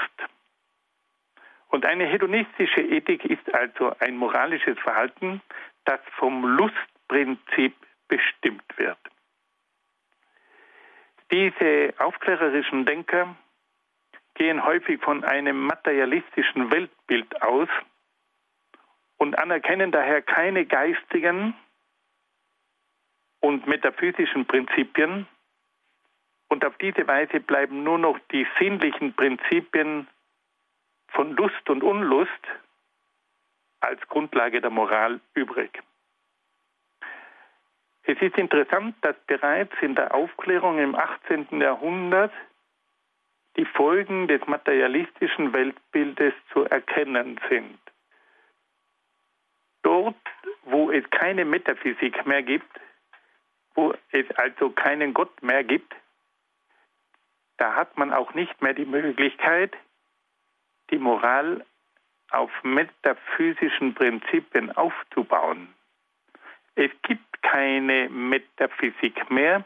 Und eine hedonistische Ethik ist also ein moralisches Verhalten, das vom Lustprinzip bestimmt wird. Diese aufklärerischen Denker gehen häufig von einem materialistischen Weltbild aus und anerkennen daher keine geistigen und metaphysischen Prinzipien. Und auf diese Weise bleiben nur noch die sinnlichen Prinzipien von Lust und Unlust als Grundlage der Moral übrig. Es ist interessant, dass bereits in der Aufklärung im 18. Jahrhundert die Folgen des materialistischen Weltbildes zu erkennen sind. Dort, wo es keine Metaphysik mehr gibt, wo es also keinen Gott mehr gibt, da hat man auch nicht mehr die Möglichkeit, die Moral auf metaphysischen Prinzipien aufzubauen. Es gibt keine Metaphysik mehr.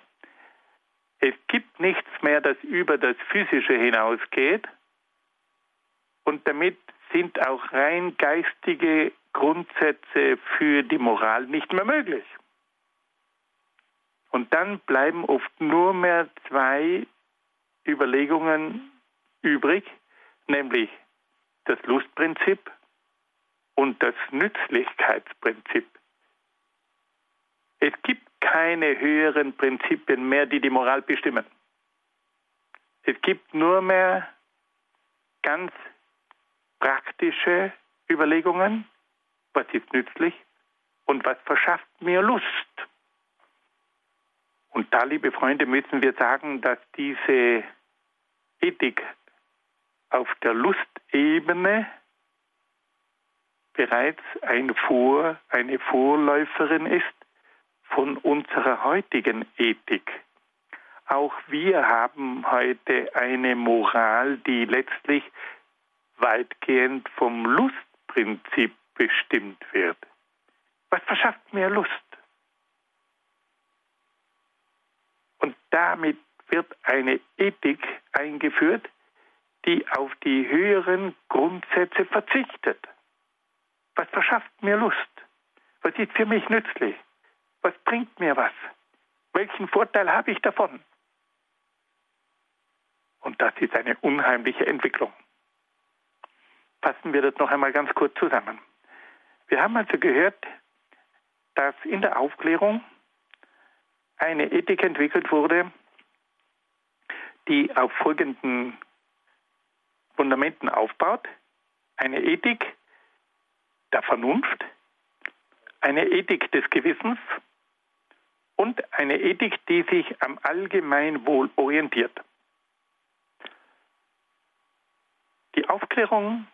Es gibt nichts mehr, das über das Physische hinausgeht. Und damit sind auch rein geistige Grundsätze für die Moral nicht mehr möglich. Und dann bleiben oft nur mehr zwei Überlegungen übrig, nämlich das Lustprinzip und das Nützlichkeitsprinzip. Es gibt keine höheren Prinzipien mehr, die die Moral bestimmen. Es gibt nur mehr ganz praktische Überlegungen, was ist nützlich und was verschafft mir Lust. Und da, liebe Freunde, müssen wir sagen, dass diese Ethik auf der Lustebene bereits ein Vor, eine Vorläuferin ist von unserer heutigen Ethik. Auch wir haben heute eine Moral, die letztlich weitgehend vom Lustprinzip bestimmt wird. Was verschafft mir Lust? Und damit wird eine Ethik eingeführt, die auf die höheren Grundsätze verzichtet. Was verschafft mir Lust? Was ist für mich nützlich? Was bringt mir was? Welchen Vorteil habe ich davon? Und das ist eine unheimliche Entwicklung. Fassen wir das noch einmal ganz kurz zusammen. Wir haben also gehört, dass in der Aufklärung eine Ethik entwickelt wurde, die auf folgenden Fundamenten aufbaut. Eine Ethik der Vernunft, eine Ethik des Gewissens und eine Ethik, die sich am Allgemeinwohl orientiert. Die Aufklärung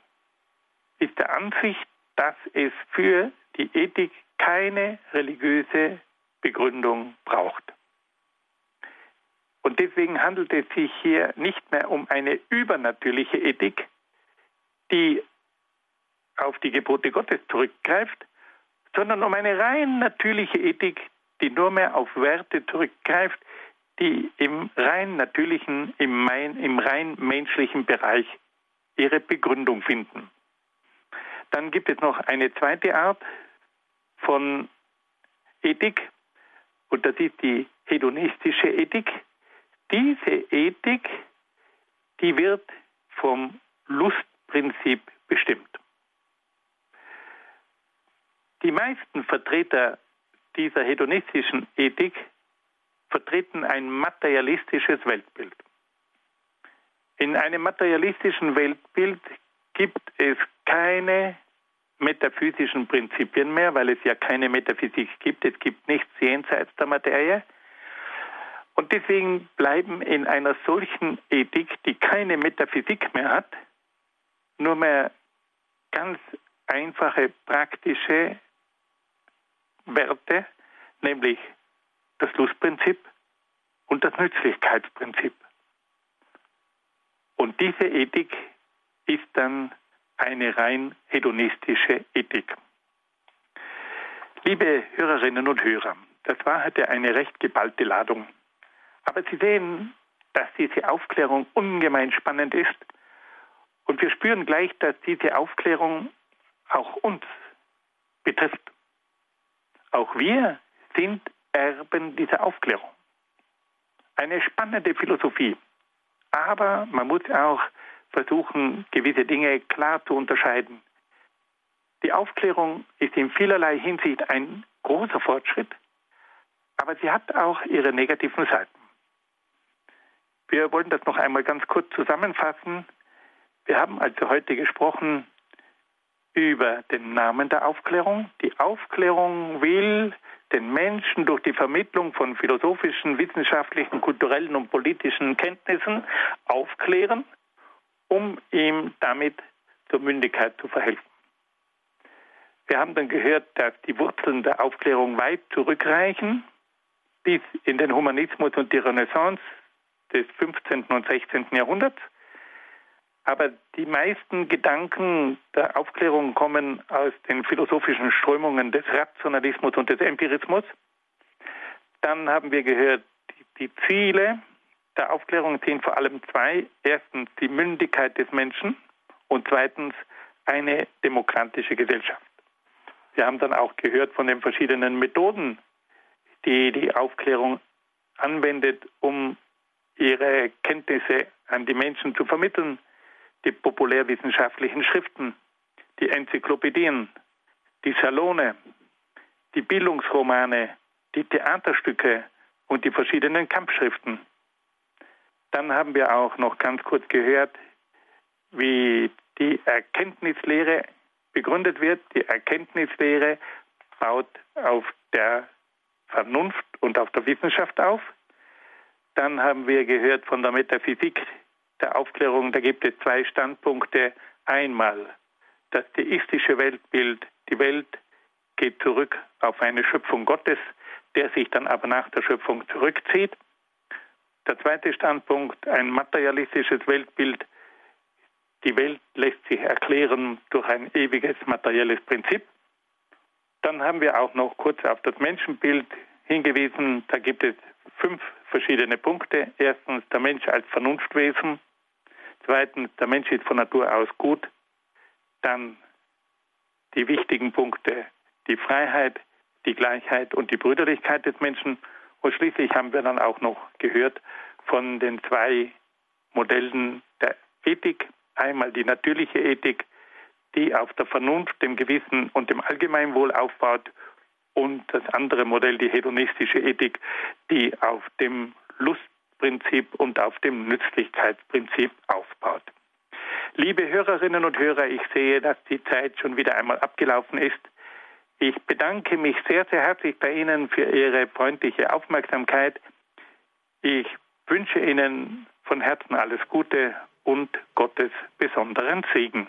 ist der Ansicht, dass es für die Ethik keine religiöse Begründung braucht. Und deswegen handelt es sich hier nicht mehr um eine übernatürliche Ethik, die auf die Gebote Gottes zurückgreift, sondern um eine rein natürliche Ethik, die nur mehr auf Werte zurückgreift, die im rein natürlichen, im, im rein menschlichen Bereich ihre Begründung finden. Dann gibt es noch eine zweite Art von Ethik, und das ist die hedonistische Ethik. Diese Ethik, die wird vom Lustprinzip bestimmt. Die meisten Vertreter dieser hedonistischen Ethik vertreten ein materialistisches Weltbild. In einem materialistischen Weltbild gibt es keine metaphysischen Prinzipien mehr, weil es ja keine Metaphysik gibt. Es gibt nichts jenseits der Materie. Und deswegen bleiben in einer solchen Ethik, die keine Metaphysik mehr hat, nur mehr ganz einfache praktische Werte, nämlich das Lustprinzip und das Nützlichkeitsprinzip. Und diese Ethik ist dann eine rein hedonistische Ethik. Liebe Hörerinnen und Hörer, das war heute eine recht geballte Ladung. Aber Sie sehen, dass diese Aufklärung ungemein spannend ist. Und wir spüren gleich, dass diese Aufklärung auch uns betrifft. Auch wir sind Erben dieser Aufklärung. Eine spannende Philosophie. Aber man muss auch versuchen, gewisse Dinge klar zu unterscheiden. Die Aufklärung ist in vielerlei Hinsicht ein großer Fortschritt, aber sie hat auch ihre negativen Seiten. Wir wollen das noch einmal ganz kurz zusammenfassen. Wir haben also heute gesprochen über den Namen der Aufklärung. Die Aufklärung will den Menschen durch die Vermittlung von philosophischen, wissenschaftlichen, kulturellen und politischen Kenntnissen aufklären, um ihm damit zur Mündigkeit zu verhelfen. Wir haben dann gehört, dass die Wurzeln der Aufklärung weit zurückreichen, bis in den Humanismus und die Renaissance des 15. und 16. Jahrhunderts. Aber die meisten Gedanken der Aufklärung kommen aus den philosophischen Strömungen des Rationalismus und des Empirismus. Dann haben wir gehört, die, Ziele der Aufklärung sind vor allem zwei. Erstens die Mündigkeit des Menschen und zweitens eine demokratische Gesellschaft. Wir haben dann auch gehört von den verschiedenen Methoden, die die Aufklärung anwendet, um ihre Kenntnisse an die Menschen zu vermitteln die populärwissenschaftlichen Schriften, die Enzyklopädien, die Salone, die Bildungsromane, die Theaterstücke und die verschiedenen Kampfschriften. Dann haben wir auch noch ganz kurz gehört, wie die Erkenntnislehre begründet wird. Die Erkenntnislehre baut auf der Vernunft und auf der Wissenschaft auf. Dann haben wir gehört von der Metaphysik, der Aufklärung, da gibt es zwei Standpunkte. Einmal das theistische Weltbild, die Welt geht zurück auf eine Schöpfung Gottes, der sich dann aber nach der Schöpfung zurückzieht. Der zweite Standpunkt, ein materialistisches Weltbild, die Welt lässt sich erklären durch ein ewiges materielles Prinzip. Dann haben wir auch noch kurz auf das Menschenbild hingewiesen. Da gibt es fünf verschiedene Punkte. Erstens der Mensch als Vernunftwesen. Zweitens, der Mensch ist von Natur aus gut. Dann die wichtigen Punkte, die Freiheit, die Gleichheit und die Brüderlichkeit des Menschen. Und schließlich haben wir dann auch noch gehört von den zwei Modellen der Ethik. Einmal die natürliche Ethik, die auf der Vernunft, dem Gewissen und dem Allgemeinwohl aufbaut. Und das andere Modell, die hedonistische Ethik, die auf dem Lust Prinzip und auf dem Nützlichkeitsprinzip aufbaut. Liebe Hörerinnen und Hörer, ich sehe, dass die Zeit schon wieder einmal abgelaufen ist. Ich bedanke mich sehr, sehr herzlich bei Ihnen für Ihre freundliche Aufmerksamkeit. Ich wünsche Ihnen von Herzen alles Gute und Gottes besonderen Segen.